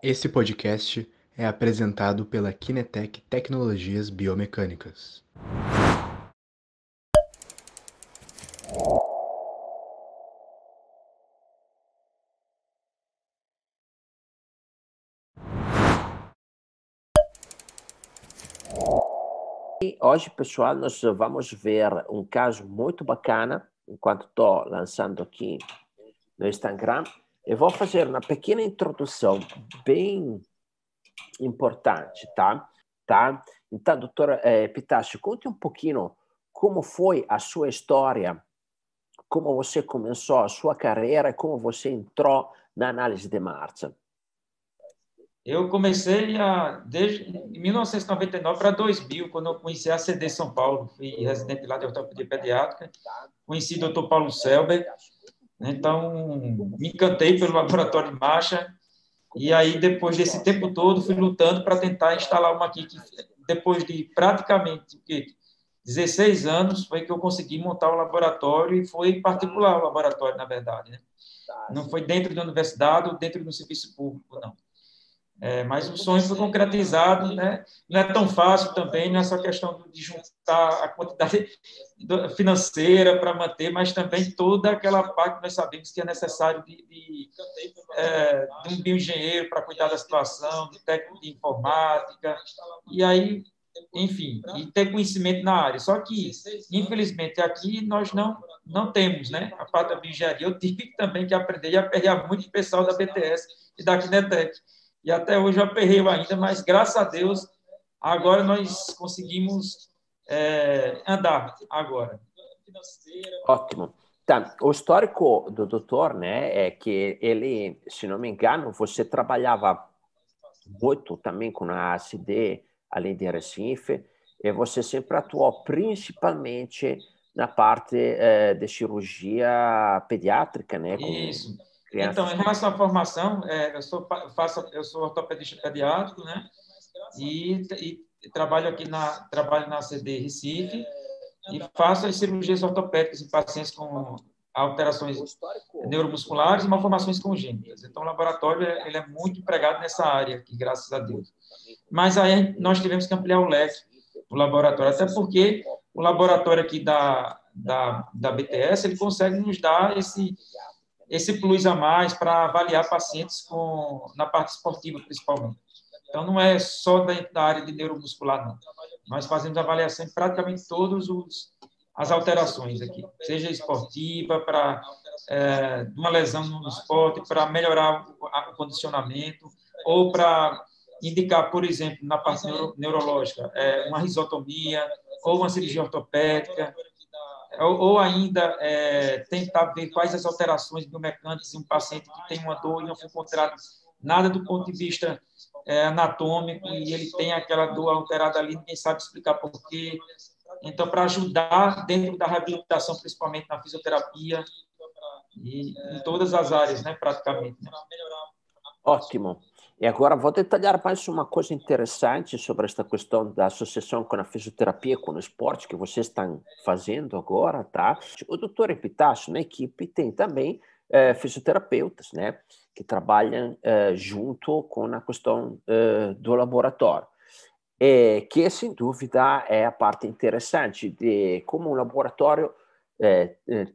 Esse podcast é apresentado pela Kinetec Tecnologias Biomecânicas. E hoje, pessoal, nós vamos ver um caso muito bacana, enquanto estou lançando aqui no Instagram. Eu vou fazer uma pequena introdução bem importante, tá? tá? Então, doutora eh, conte um pouquinho como foi a sua história, como você começou a sua carreira como você entrou na análise de marcha. Eu comecei a, desde 1999 para 2000, quando eu conheci a CD São Paulo, fui residente lá de ortopedia pediátrica, conheci o Dr. Paulo Selber, então me encantei pelo laboratório de marcha, e aí depois desse tempo todo fui lutando para tentar instalar uma aqui, que depois de praticamente 16 anos foi que eu consegui montar o laboratório, e foi particular o laboratório, na verdade, né? Não foi dentro da universidade ou dentro do serviço público, não. É, mas o sonho foi concretizado, né? Não é tão fácil também, não é só questão de juntar a quantidade financeira para manter, mas também toda aquela parte que nós sabemos que é necessário de, de, é, de um bioengenheiro para cuidar da situação, de técnico de informática, e aí, enfim, e ter conhecimento na área. Só que, infelizmente, aqui nós não não temos, né? A parte da bioengenharia. Eu tive também que aprender e aperrear muito o pessoal da BTS e da Kinetec e até hoje eu aperreio ainda, mas graças a Deus, agora nós conseguimos é, andar agora. Ótimo. Tá. O histórico do doutor né, é que ele, se não me engano, você trabalhava muito também com a ACD, além de Recife, e você sempre atuou principalmente na parte eh, de cirurgia pediátrica, né? Com... Isso Crianças. Então, em relação à formação, é, eu sou faço eu sou ortopedista pediátrico, né? E, e trabalho aqui na trabalho na CD Recife e faço as cirurgias ortopédicas em pacientes com alterações neuromusculares e malformações congênitas. Então, o laboratório ele é muito empregado nessa área aqui, graças a Deus. Mas aí nós tivemos que ampliar o leque do laboratório, até porque o laboratório aqui da, da, da BTS ele consegue nos dar esse esse plus a mais para avaliar pacientes com, na parte esportiva, principalmente. Então, não é só da, área de neuromuscular, não. Nós fazemos avaliação em praticamente todas as alterações aqui, seja esportiva, para é, uma lesão no esporte, para melhorar o, o, condicionamento, ou para indicar, por exemplo, na parte neuro, neurológica, é, uma risotomia, ou uma cirurgia ortopédica, ou, ou ainda é, tentar ver quais as alterações biomecânicas em um paciente que tem uma dor e não foi encontrado nada do ponto de vista é, anatômico e ele tem aquela dor alterada ali, ninguém sabe explicar por quê. Então, para ajudar dentro da reabilitação, principalmente na fisioterapia e em todas as áreas, né, praticamente. Né? Ótimo. E agora vou detalhar mais uma coisa interessante sobre esta questão da associação com a fisioterapia, com o esporte que vocês estão fazendo agora, tá? O doutor Epitácio, na equipe, tem também é, fisioterapeutas, né? Que trabalham é, junto com a questão é, do laboratório. É, que, sem dúvida, é a parte interessante de como o laboratório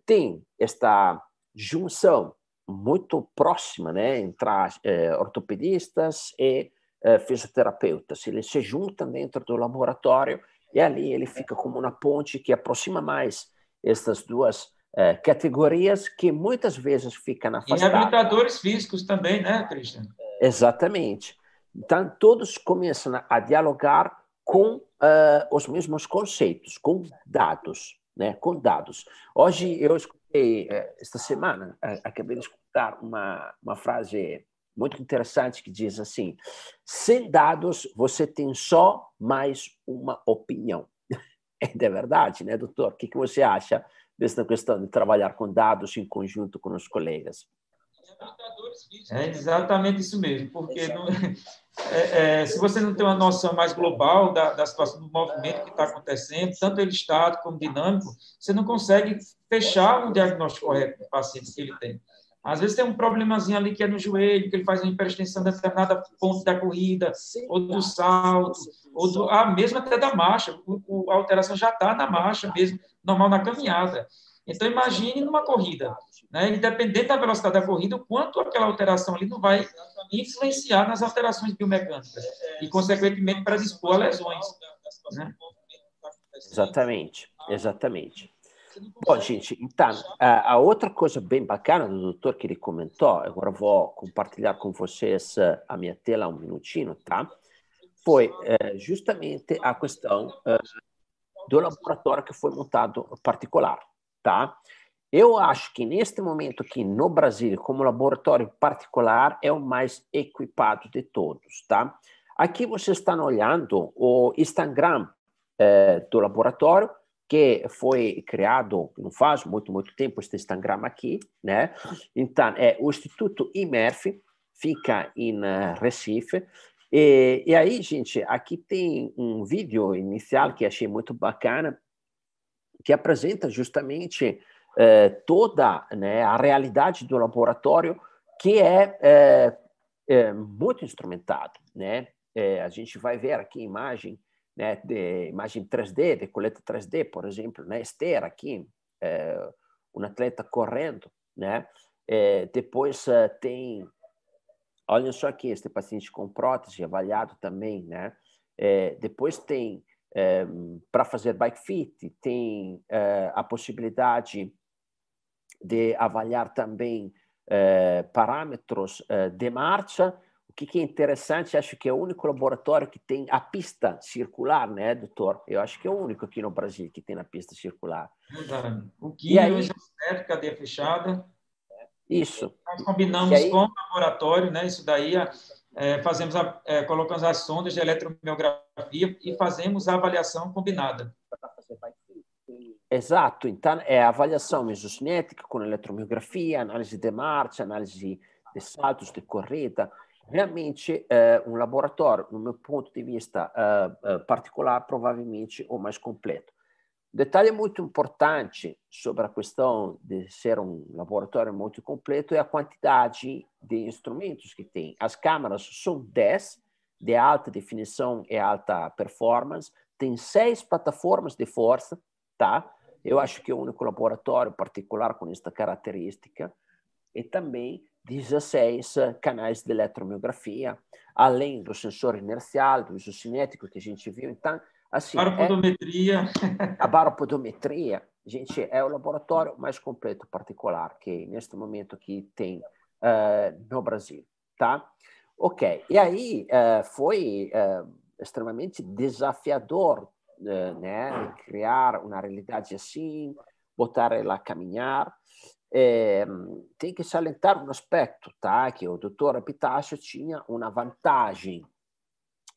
tem esta junção muito próxima né, entre eh, ortopedistas e eh, fisioterapeutas. Eles se juntam dentro do laboratório e ali ele fica como uma ponte que aproxima mais essas duas eh, categorias que muitas vezes ficam afastadas. E reabilitadores físicos também, né, Cristian? Exatamente. Então, todos começam a, a dialogar com uh, os mesmos conceitos, com dados, né, com dados. Hoje eu escutei, eh, esta semana, acabei de escutar uma, uma frase muito interessante que diz assim: sem dados você tem só mais uma opinião. É verdade, né, doutor? O que, que você acha dessa questão de trabalhar com dados em conjunto com os colegas? É exatamente isso mesmo, porque não, é, é, se você não tem uma noção mais global da, da situação do movimento que está acontecendo, tanto ele estático como dinâmico, você não consegue fechar um diagnóstico correto do paciente que ele tem. Às vezes tem um problemazinho ali que é no joelho, que ele faz uma hiperextensão de determinada ponto da corrida, ou do salto, ou do, ah, mesmo até da marcha. O, o, a alteração já está na marcha mesmo, normal na caminhada. Então, imagine numa corrida, né? independente da velocidade da corrida, o quanto aquela alteração ali não vai influenciar nas alterações biomecânicas e, consequentemente, predispor a lesões. Né? Exatamente, exatamente. Bom, gente, então, a outra coisa bem bacana do doutor que ele comentou, agora vou compartilhar com vocês a minha tela um minutinho, tá? Foi é, justamente a questão é, do laboratório que foi montado particular, tá? Eu acho que neste momento aqui no Brasil, como laboratório particular, é o mais equipado de todos, tá? Aqui vocês estão olhando o Instagram é, do laboratório, que foi criado não faz muito, muito tempo, este Instagram aqui, né? Então, é o Instituto IMERF, fica em Recife. E, e, aí, gente, aqui tem um vídeo inicial que achei muito bacana, que apresenta justamente uh, toda né, a realidade do laboratório, que é, é, é muito instrumentado, né? É, a gente vai ver aqui a imagem né, de imagem 3D, de coleta 3D, por exemplo, né, Esther aqui, é, um atleta correndo, né, é, depois é, tem, olha só aqui, este paciente com prótese avaliado também, né, depois tem, para fazer bike fit, tem a possibilidade de avaliar também parâmetros de marcha, o que, que, é interessante, acho que é o único laboratório que tem a pista circular, né, doutor? Eu acho que é o único aqui no Brasil que tem a pista circular. O que é certo, cadeia fechada. Isso. Nós combinamos aí... com o laboratório, né? Isso daí, é, fazemos a, é, colocamos as sondas de eletromiografia e fazemos a avaliação combinada. Exato. Então, é a avaliação isocinética com eletromiografia, análise de marcha, análise de saltos de corrida realmente é um laboratório, no meu ponto de vista uh, particular, provavelmente o mais completo. Detalhe muito importante sobre a questão de ser um laboratório muito completo é a quantidade de instrumentos que tem. As câmeras são 10, de alta definição e alta performance, tem seis plataformas de força, tá? Eu acho que é o único laboratório particular com esta característica. E também 16 canais de eletromiografia, além do sensor inercial, do isocinético que a gente viu. Então, assim, baropodometria. É, a baropodometria, gente, é o laboratório mais completo particular que neste momento aqui tem uh, no Brasil, tá? Ok, e aí uh, foi uh, extremamente desafiador né, criar uma realidade assim, botar ela a caminhar, é, tem que salientar um aspecto, tá? Que o doutor Epitácio tinha uma vantagem.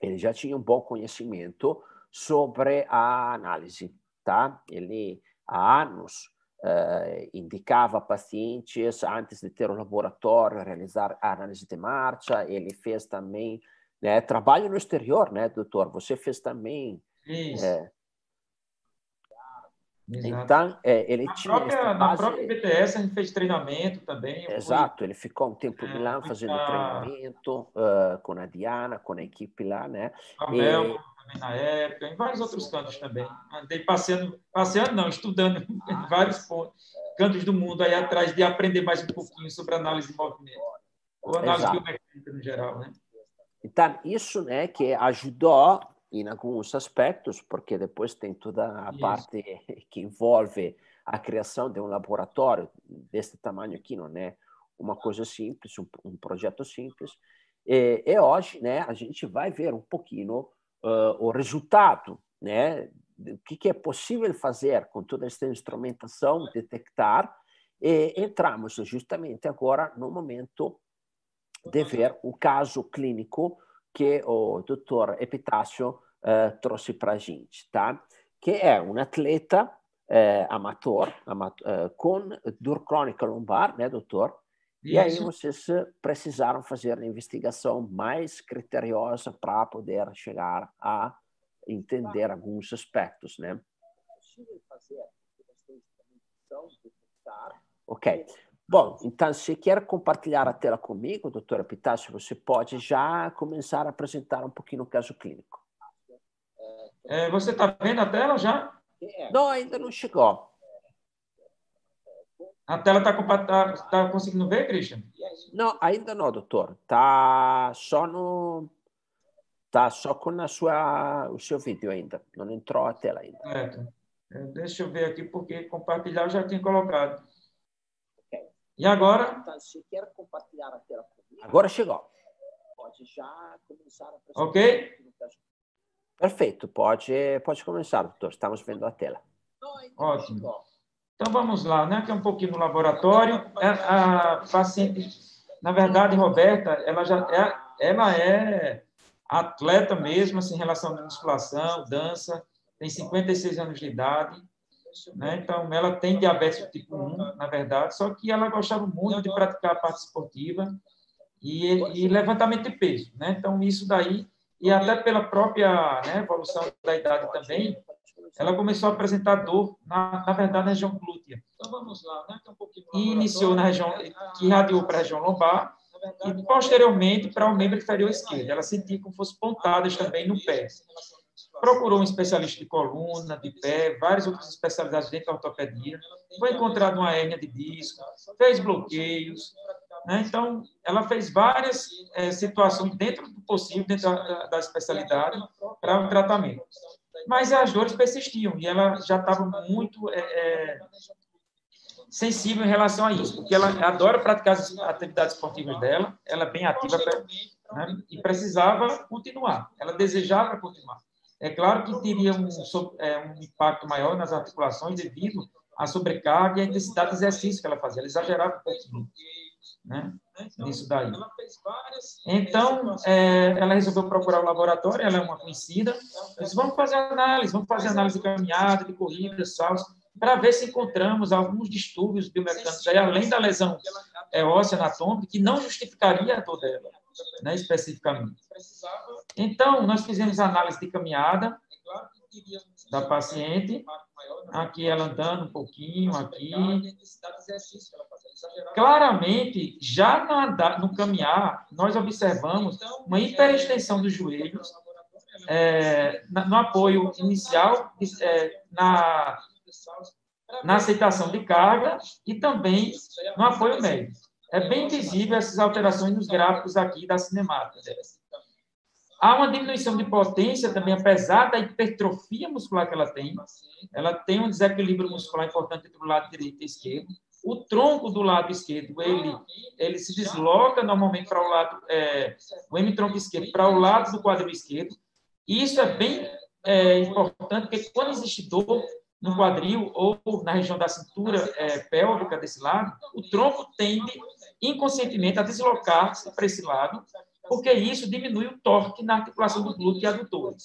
Ele já tinha um bom conhecimento sobre a análise, tá? Ele há anos eh, indicava pacientes antes de ter o laboratório realizar a análise de marcha. Ele fez também né, trabalho no exterior, né, doutor? Você fez também Isso. Exato. Então, é, ele na tinha. Própria. Na própria BTS, a gente fez treinamento também. Exato, fui... ele ficou um tempo em é, Milão fazendo treinamento uh, com a Diana, com a equipe lá, né? A e... também na época, em vários outros cantos também. Andei passeando, passeando não, estudando em vários pontos, cantos do mundo aí atrás de aprender mais um pouquinho sobre análise de movimento. Ou análise biomecânica no geral, né? Então, isso né, que ajudou em alguns aspectos, porque depois tem toda a Isso. parte que envolve a criação de um laboratório desse tamanho aqui, não é uma coisa simples, um, um projeto simples. E, e, hoje, né, a gente vai ver um pouquinho uh, o resultado, né, o que, que é possível fazer com toda essa instrumentação, detectar, e entramos justamente agora no momento de ver o caso clínico que o doutor Epitácio uh, trouxe para a gente, tá? Que é um atleta uh, amador, uh, com dor crônica lombar, né, doutor? Isso. E aí vocês precisaram fazer uma investigação mais criteriosa para poder chegar a entender alguns aspectos, né? Ok. Bom, então, se quer compartilhar a tela comigo, doutora Pitácio, você pode já começar a apresentar um pouquinho o caso clínico. É, você está vendo a tela já? Não, ainda não chegou. A tela está tá, tá conseguindo ver, Christian? Não, ainda não, doutor. Está só no. Tá só com a sua, o seu vídeo ainda. Não entrou a tela ainda. Certo. É, deixa eu ver aqui, porque compartilhar eu já tinha colocado. E agora? Então, se quer compartilhar a tela comigo, agora chegou. Pode já começar a Ok? Perfeito, pode, pode começar, doutor. Estamos vendo a tela. Ótimo. Então vamos lá, né? Que é um pouquinho no laboratório. É, a paciente, na verdade, Roberta, ela já é, ela é atleta mesmo, assim, em relação à musculação, dança, tem 56 anos de idade né? Então, ela tem diabetes tipo 1, na verdade, só que ela gostava muito de praticar a parte esportiva e, e levantamento de peso. Né? Então, isso daí, e até pela própria né, evolução da idade também, ela começou a apresentar dor, na, na verdade, na região glútea. Então, vamos lá, né? Um e iniciou na região, que irradiou para a região lombar, e posteriormente para o membro inferior esquerdo. Ela sentia como fosse pontadas também no pé procurou um especialista de coluna, de pé, várias outras especialidades dentro da ortopedia, foi encontrada uma hérnia de disco, fez bloqueios, né? então ela fez várias é, situações dentro do possível, dentro da, da especialidade, para o tratamento. Mas as dores persistiam e ela já estava muito é, é, sensível em relação a isso, porque ela adora praticar as atividades esportivas dela, ela é bem ativa né? e precisava continuar, ela desejava continuar. É claro que teria um, é, um impacto maior nas articulações devido à sobrecarga e à intensidade de exercício que ela fazia. Ela exagerava um pouquinho né, nisso daí. Então, é, ela resolveu procurar o laboratório, ela é uma conhecida. Disse, vamos fazer análise, vamos fazer análise de caminhada, de corrida, saltos, para ver se encontramos alguns distúrbios biomecânicos, aí, além da lesão é, óssea anatômica, que não justificaria a dor dela né, especificamente. Então, nós fizemos análise de caminhada da paciente, aqui ela andando um pouquinho, aqui. Claramente, já andar, no caminhar, nós observamos uma hiperextensão dos joelhos, é, no apoio inicial, é, na, na aceitação de carga e também no apoio médio é bem visível essas alterações nos gráficos aqui da cinemática. Há uma diminuição de potência também, apesar da hipertrofia muscular que ela tem. Ela tem um desequilíbrio muscular importante entre o lado direito e esquerdo. O tronco do lado esquerdo, ele, ele se desloca normalmente para o lado, é, o hemitronco esquerdo, para o lado do quadril esquerdo. E isso é bem é, importante, porque quando existe dor, no quadril ou na região da cintura é, pélvica desse lado, o tronco tende inconscientemente a deslocar-se para esse lado, porque isso diminui o torque na articulação do glúteo e adutores.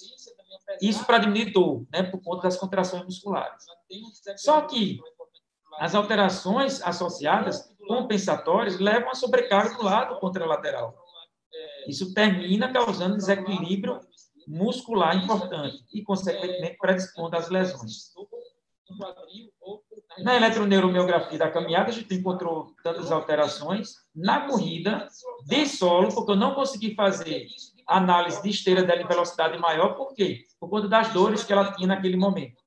Isso para diminuir dor, né, por conta das contrações musculares. Só que as alterações associadas compensatórias levam a sobrecarga do lado contralateral. Isso termina causando desequilíbrio muscular importante e, consequentemente, predispondo às lesões. Na eletroneuromiografia da caminhada, a gente encontrou tantas alterações. Na corrida, de solo, porque eu não consegui fazer análise de esteira dela em velocidade maior, por quê? Por conta das dores que ela tinha naquele momento.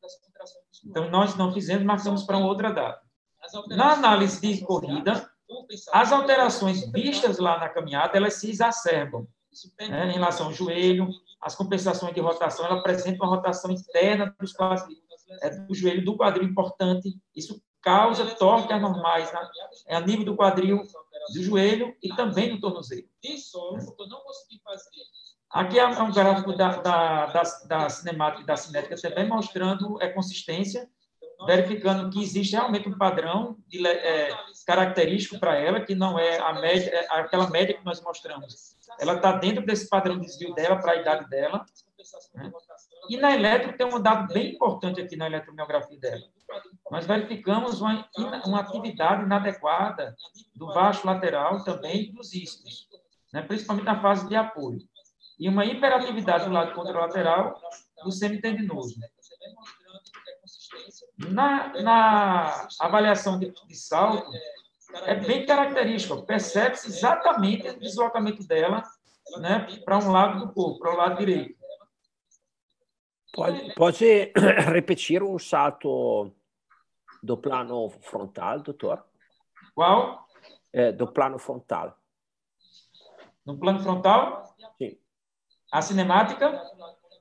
Então, nós não fizemos, marcamos para uma outra data. Na análise de corrida, as alterações vistas lá na caminhada, elas se exacerbam. Né? Em relação ao joelho, as compensações de rotação, ela apresenta uma rotação interna dos quadris, é, do joelho do quadril importante. Isso causa torque anormais né? é a nível do quadril, do joelho e também do tornozelo. Aqui é um gráfico da, da, da, da cinemática e da cinética também mostrando a consistência, verificando que existe realmente um padrão de, é, característico para ela, que não é a média, é aquela média que nós mostramos. Ela está dentro desse padrão de desvio dela para a idade dela. Né? E na eletro tem um dado bem importante aqui na eletromiografia dela. Nós verificamos uma, uma atividade inadequada do baixo lateral também dos isquios, né? principalmente na fase de apoio. E uma hiperatividade do lado contralateral do semitendinoso. Na, na avaliação de, de salto, é bem característico, percebe-se exatamente o deslocamento dela né, para um lado do corpo, para o lado direito. Pode, pode repetir o salto do plano frontal, doutor? Qual? É, do plano frontal. No plano frontal? Sim. A cinemática?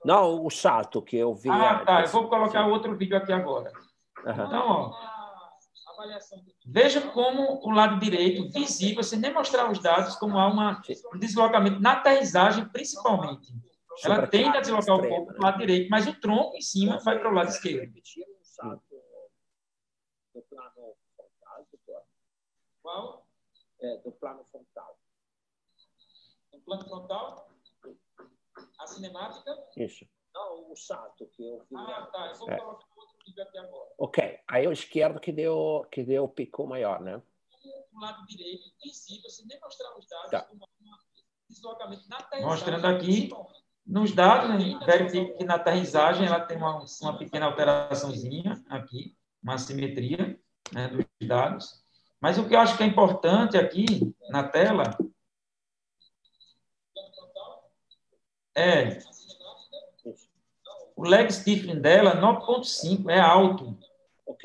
Não, o salto que eu vi. Ah, tá. Eu vou colocar outro vídeo aqui agora. Uhum. Então, ó. Veja como o lado direito, visível, sem nem mostrar os dados, como há uma, um deslocamento na aterrissagem, principalmente. Ela tende a deslocar o corpo para o lado direito, mas o tronco em cima vai para o lado esquerdo. Do plano frontal, Qual? É, do plano frontal. Do plano frontal? A cinemática? Isso. Não, o salto que eu vi. Ah, tá. Eu vou é. colocar outro vídeo aqui agora. Ok. Aí o esquerdo que deu, que deu o pico maior, né? O lado direito, visível, sem nem mostrar os dados, tá. deslocamento na Mostrando aqui nos dados, né, verifica que na aterrissagem ela tem uma, uma pequena alteraçãozinha aqui, uma simetria né, dos dados. Mas o que eu acho que é importante aqui na tela é o leg stiffening dela 9.5, é alto.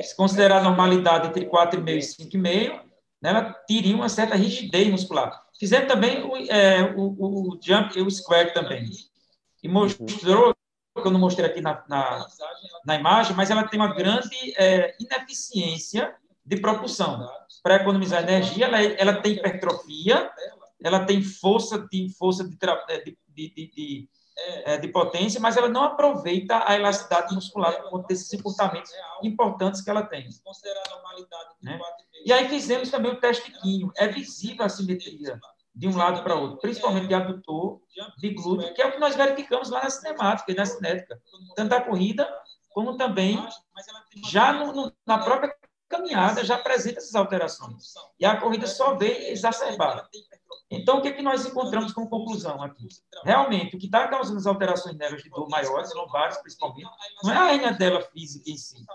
Se considerar a normalidade entre 4,5 e 5,5, né, ela teria uma certa rigidez muscular. Fizemos também o, é, o, o jump e o square também e mostrou, que eu não mostrei aqui na, na, na imagem, mas ela tem uma grande é, ineficiência de propulsão. Para economizar energia, ela, ela tem hipertrofia, ela tem força de força de, de, de, de, é, de potência, mas ela não aproveita a elasticidade muscular por conta desses encurtamentos importantes que ela tem. Né? E aí fizemos também o teste químico. É visível a simetria de um lado para outro, principalmente de adutor, de glúteo, que é o que nós verificamos lá na cinemática e na cinética, tanto a corrida como também já no, no, na própria caminhada já apresenta essas alterações. E a corrida só vem exacerbada. Então, o que, é que nós encontramos como conclusão aqui? Realmente, o que está causando as alterações nelas de dor maiores, lombares principalmente, não é a hernia dela física em si.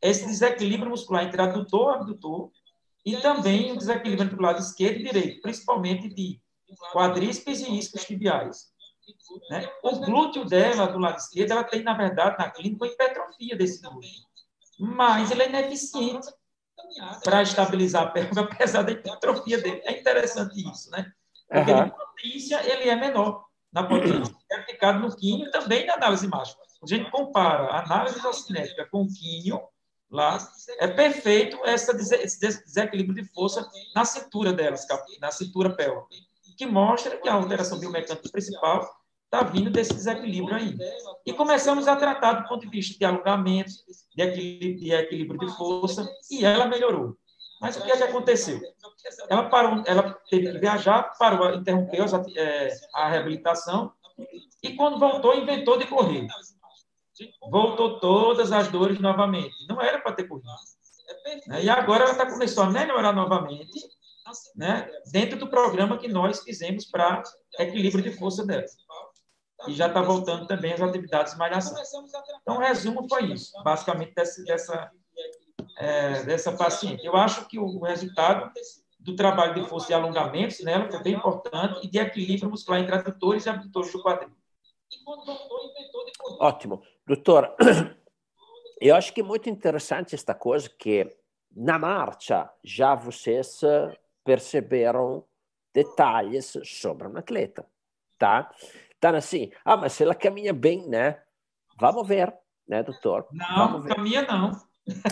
É esse desequilíbrio muscular entre adutor e abdutor e também o desequilíbrio entre o lado esquerdo e direito, principalmente de quadríceps e iscos tibiais. Né? O glúteo dela, do lado esquerdo, ela tem, na verdade, na clínica, uma hipertrofia desse glúteo. Mas ele é ineficiente para estabilizar a perna, apesar da hipertrofia dele. É interessante isso, né? Porque uhum. na potência ele é menor. Na potência, é aplicado no quinho também na análise mágica. A gente compara a análise cinética com o quinho, lá, é perfeito essa, esse desequilíbrio de força na cintura delas, na cintura pélvica, que mostra que a alteração biomecânica principal está vindo desse desequilíbrio ainda. E começamos a tratar do ponto de vista de alongamento, de equilíbrio, de, equilíbrio de força, e ela melhorou. Mas o que é que aconteceu? Ela parou, ela teve que viajar, parou, interrompeu é, a reabilitação, e quando voltou, inventou de correr voltou todas as dores novamente. Não era para ter corrido. Né? E agora ela tá, começou a melhorar novamente, né? dentro do programa que nós fizemos para equilíbrio de força dela. E já está voltando também às atividades de malhação. Então, o resumo foi isso, basicamente, dessa, dessa, é, dessa paciente. Eu acho que o resultado do trabalho de força e alongamentos nela foi bem importante e de equilíbrio muscular entre adutores e abdutores do quadril. Ótimo. Doutor, eu acho que é muito interessante esta coisa que na marcha já vocês perceberam detalhes sobre um atleta, tá? Então assim, ah, mas se ela caminha bem, né? Vamos ver, né, doutor? Não, caminha não.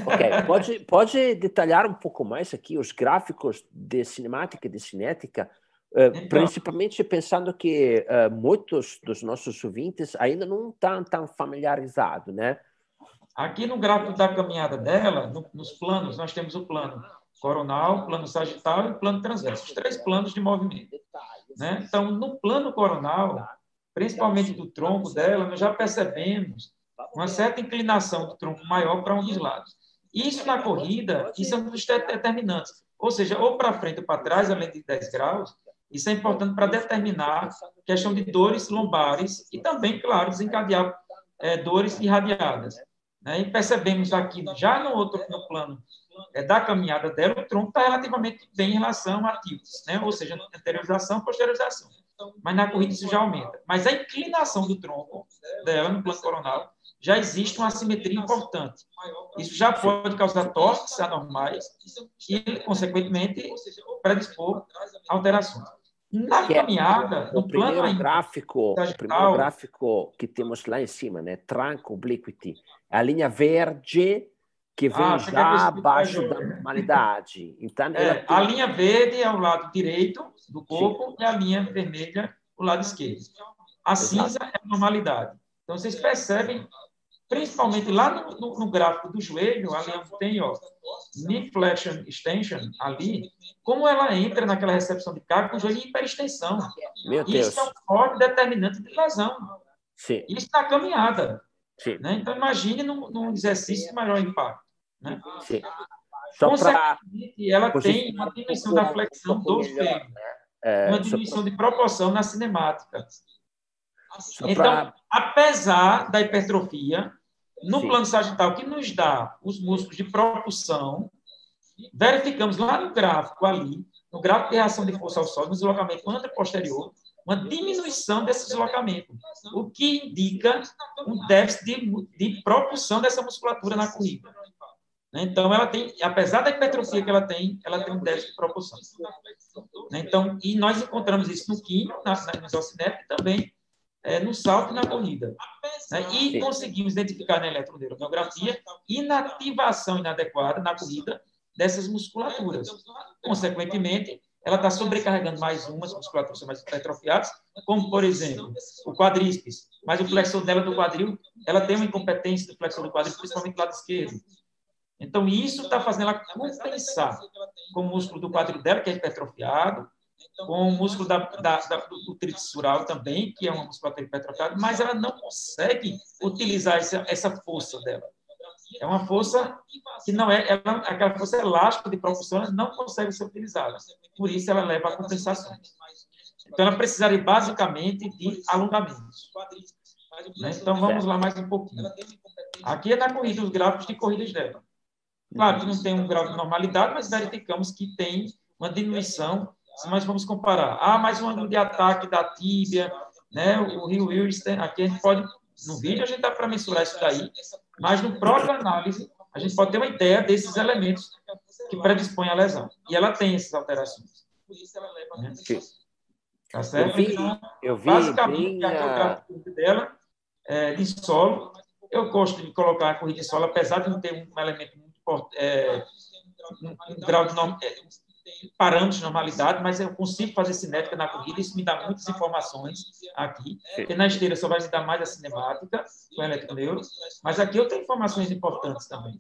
Ok, pode, pode detalhar um pouco mais aqui os gráficos de cinemática e de cinética então, principalmente pensando que uh, muitos dos nossos ouvintes ainda não estão tão familiarizados, né? Aqui no gráfico da caminhada dela, no, nos planos, nós temos o plano coronal, plano sagital e plano transverso, os três planos de movimento. Né? Então, no plano coronal, principalmente do tronco dela, nós já percebemos uma certa inclinação do tronco maior para um dos lados. Isso na corrida, isso é um dos determinantes. Ou seja, ou para frente ou para trás, além de 10 graus, isso é importante para determinar questão de dores lombares e também, claro, desencadear é, dores irradiadas. Né? E percebemos aqui, já no outro no plano é, da caminhada dela, o tronco está relativamente bem em relação a tilts, né? ou seja, anteriorização, posteriorização. Mas na corrida isso já aumenta. Mas a inclinação do tronco dela no plano coronal já existe uma assimetria importante. Isso já pode causar torques anormais e, consequentemente, predispor alterações. Na que caminhada, é, no plano primeiro gráfico, o primeiro gráfico que temos lá em cima, né? Trunk obliquity, a linha verde que vem ah, já abaixo da normalidade. Então, é, tem... A linha verde é o lado direito do corpo Sim. e a linha vermelha o lado esquerdo. A cinza é a normalidade. Então, vocês percebem, principalmente lá no, no, no gráfico do joelho, ali tem ó, knee flexion extension, ali, como ela entra naquela recepção de carga com o joelho em hiperextensão. Meu Deus. Isso é um forte determinante de lesão. Sim. Isso na caminhada. Sim. Né? Então, imagine num, num exercício de maior impacto. Né? Sim. Só para ela tem uma dimensão da flexão do joelho, né? é, uma dimensão pra... de proporção na cinemática. Só então, pra... apesar da hipertrofia, no Sim. plano sagital, que nos dá os músculos de propulsão, verificamos lá no gráfico ali, no gráfico de reação de força ao solo, no deslocamento anteposterior, uma diminuição desse deslocamento, o que indica um déficit de, de propulsão dessa musculatura na corrida. Né? Então, ela tem, apesar da hipertrofia que ela tem, ela tem um déficit de propulsão. Né? Então, e nós encontramos isso no quinho, na, na, no e também é, no salto e na corrida. Né? E conseguimos identificar na eletroneurografia inativação inadequada na corrida dessas musculaturas. Consequentemente, ela está sobrecarregando mais umas musculaturas mais hipertrofiadas, como, por exemplo, o quadríceps. Mas o flexor dela do quadril, ela tem uma incompetência do flexor do quadril, principalmente do lado esquerdo. Então, isso está fazendo ela compensar com o músculo do quadril dela, que é hipertrofiado, com o músculo da, da, da, do tríceps também, que é uma musculatura hipertrofiada, mas ela não consegue utilizar essa, essa força dela. É uma força que não é, ela, aquela força elástica de propulsão não consegue ser utilizada. Por isso, ela leva a compensações. Então, ela precisaria basicamente de alongamentos. Né? Então, vamos lá mais um pouquinho. Aqui é na corrida, os gráficos de corridas dela. Claro que não tem um grau de normalidade, mas verificamos que tem uma diminuição. Se nós vamos comparar, ah, mais um ângulo de ataque da tíbia, né? o Rio Wilson, aqui a gente pode, no vídeo a gente dá para mensurar isso daí, mas no próprio análise a gente pode ter uma ideia desses elementos que predispõem à lesão. E ela tem essas alterações. Né? Tá certo? Eu vi, então, eu vi basicamente, bem, gráfico dela, é, de solo. Eu gosto de colocar a corrida de solo, apesar de não ter um elemento é, um, grau de norm, é, parâmetros de normalidade, mas eu consigo fazer cinética na corrida, isso me dá muitas informações aqui, porque na esteira só vai me dar mais a cinemática, com o eletroneuro, mas aqui eu tenho informações importantes também.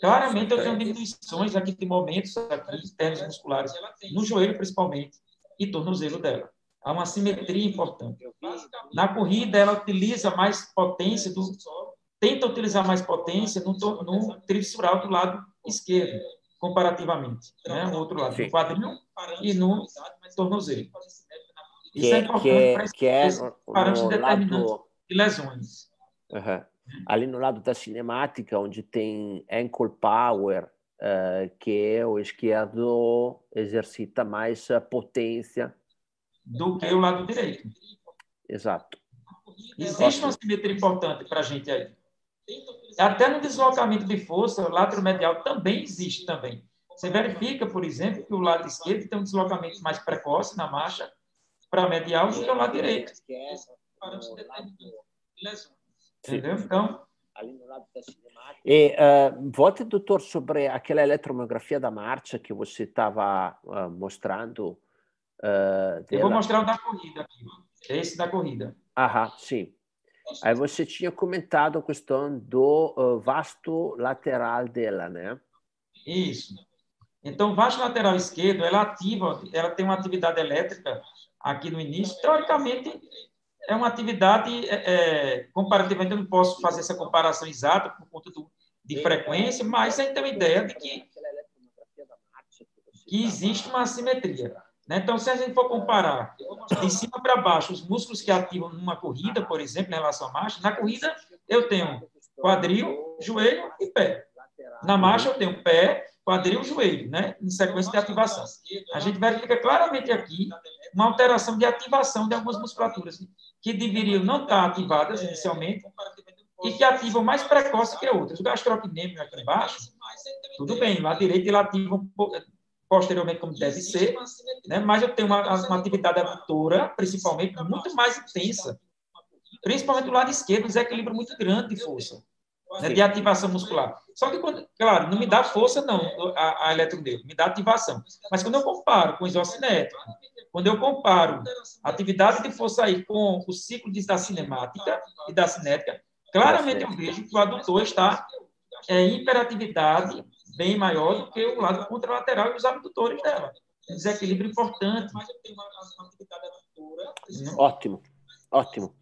Claramente eu tenho diminuições aqui de momentos aqui, internos musculares, no joelho principalmente, e tornozelo dela. Há uma simetria importante. Na corrida, ela utiliza mais potência do, tenta utilizar mais potência no, no tríceps do lado esquerdo, comparativamente, né? o outro lado, Sim. no quadril e no tornozelo. Isso que, é, é importante que é, para que é parâmetros determinantes lado... de lesões. Uhum. Ali no lado da cinemática, onde tem ankle power, uh, que é o esquerdo exercita mais a potência do que o lado direito. Exato. Existe uma simetria importante para a gente aí. Até no deslocamento de força, o lado medial também existe também. Você verifica, por exemplo, que o lado esquerdo tem um deslocamento mais precoce na marcha para medial do que o lado direito. Entendeu? Então... E uh, volte, doutor, sobre aquela eletromiografia da marcha que você estava uh, mostrando. Uh, Eu vou mostrar o da corrida aqui. Esse da corrida. Aham, sim. Aí você tinha comentado a questão do uh, vasto lateral dela, né? Isso. Então, vasto lateral esquerdo, ela ativa, ela tem uma atividade elétrica aqui no início. Teoricamente, é uma atividade é, é, comparativamente, eu não posso fazer essa comparação exata por conta do, de frequência, mas a gente tem uma ideia de que, que existe uma assimetria. Né? Então, se a gente for comparar de cima para baixo os músculos que ativam numa corrida, por exemplo, em relação à marcha, na corrida eu tenho quadril, joelho e pé. Na marcha eu tenho pé, quadril joelho, né? em sequência de ativação. A gente verifica claramente aqui uma alteração de ativação de algumas musculaturas que deveriam não estar ativadas inicialmente e que ativam mais precoce que outras. O gastrocnêmio aqui embaixo, tudo bem, lá direito ele ativa posteriormente como deve ser, né? mas eu tenho uma, uma atividade adutora, principalmente, muito mais intensa, principalmente do lado esquerdo, desequilíbrio muito grande de força né, de ativação muscular. Só que, quando, claro, não me dá força, não, a, a me dá ativação. Mas quando eu comparo com o isocinético, quando eu comparo a atividade de força aí com o ciclo da cinemática e da cinética, claramente eu vejo que o adutor está em hiperatividade bem maior do que o lado contralateral e os abdutores dela. Um desequilíbrio importante. Ótimo, ótimo.